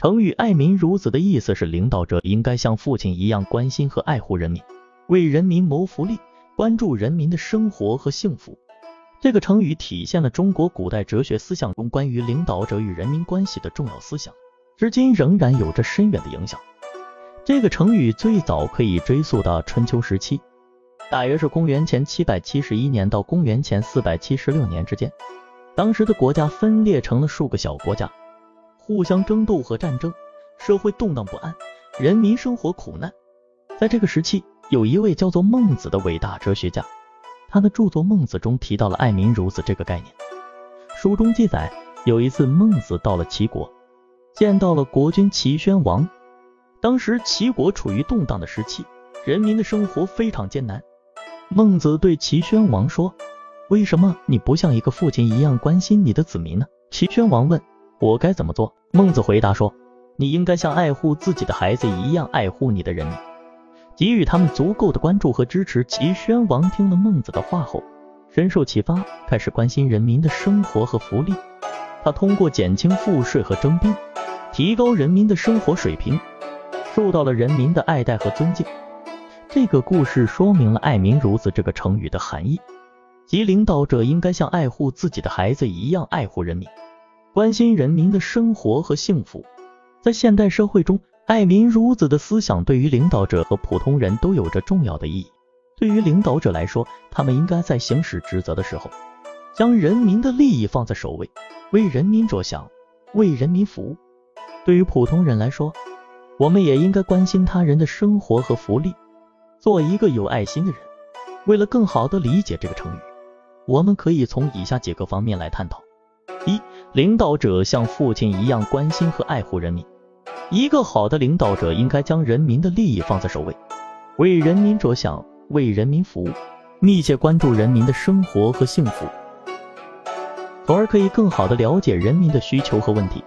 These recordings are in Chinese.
成语“爱民如子”的意思是领导者应该像父亲一样关心和爱护人民，为人民谋福利，关注人民的生活和幸福。这个成语体现了中国古代哲学思想中关于领导者与人民关系的重要思想，至今仍然有着深远的影响。这个成语最早可以追溯到春秋时期，大约是公元前七百七十一年到公元前四百七十六年之间。当时的国家分裂成了数个小国家。互相争斗和战争，社会动荡不安，人民生活苦难。在这个时期，有一位叫做孟子的伟大哲学家，他的著作《孟子》中提到了“爱民如子”这个概念。书中记载，有一次孟子到了齐国，见到了国君齐宣王。当时齐国处于动荡的时期，人民的生活非常艰难。孟子对齐宣王说：“为什么你不像一个父亲一样关心你的子民呢？”齐宣王问。我该怎么做？孟子回答说：“你应该像爱护自己的孩子一样爱护你的人民，给予他们足够的关注和支持。”齐宣王听了孟子的话后，深受启发，开始关心人民的生活和福利。他通过减轻赋税和征兵，提高人民的生活水平，受到了人民的爱戴和尊敬。这个故事说明了“爱民如子”这个成语的含义，即领导者应该像爱护自己的孩子一样爱护人民。关心人民的生活和幸福，在现代社会中，爱民如子的思想对于领导者和普通人都有着重要的意义。对于领导者来说，他们应该在行使职责的时候，将人民的利益放在首位，为人民着想，为人民服务。对于普通人来说，我们也应该关心他人的生活和福利，做一个有爱心的人。为了更好的理解这个成语，我们可以从以下几个方面来探讨：一。领导者像父亲一样关心和爱护人民。一个好的领导者应该将人民的利益放在首位，为人民着想，为人民服务，密切关注人民的生活和幸福，从而可以更好的了解人民的需求和问题，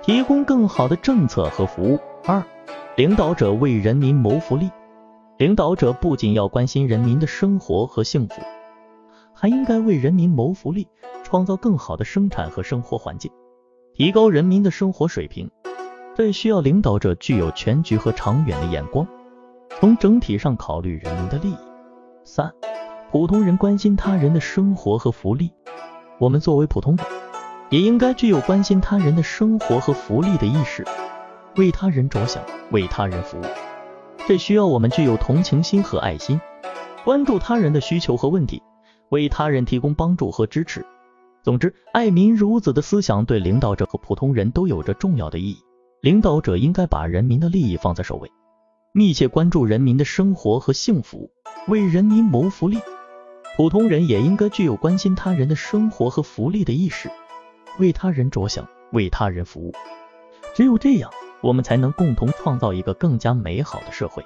提供更好的政策和服务。二，领导者为人民谋福利。领导者不仅要关心人民的生活和幸福，还应该为人民谋福利。创造更好的生产和生活环境，提高人民的生活水平，这需要领导者具有全局和长远的眼光，从整体上考虑人民的利益。三、普通人关心他人的生活和福利，我们作为普通人，也应该具有关心他人的生活和福利的意识，为他人着想，为他人服务。这需要我们具有同情心和爱心，关注他人的需求和问题，为他人提供帮助和支持。总之，爱民如子的思想对领导者和普通人都有着重要的意义。领导者应该把人民的利益放在首位，密切关注人民的生活和幸福，为人民谋福利。普通人也应该具有关心他人的生活和福利的意识，为他人着想，为他人服务。只有这样，我们才能共同创造一个更加美好的社会。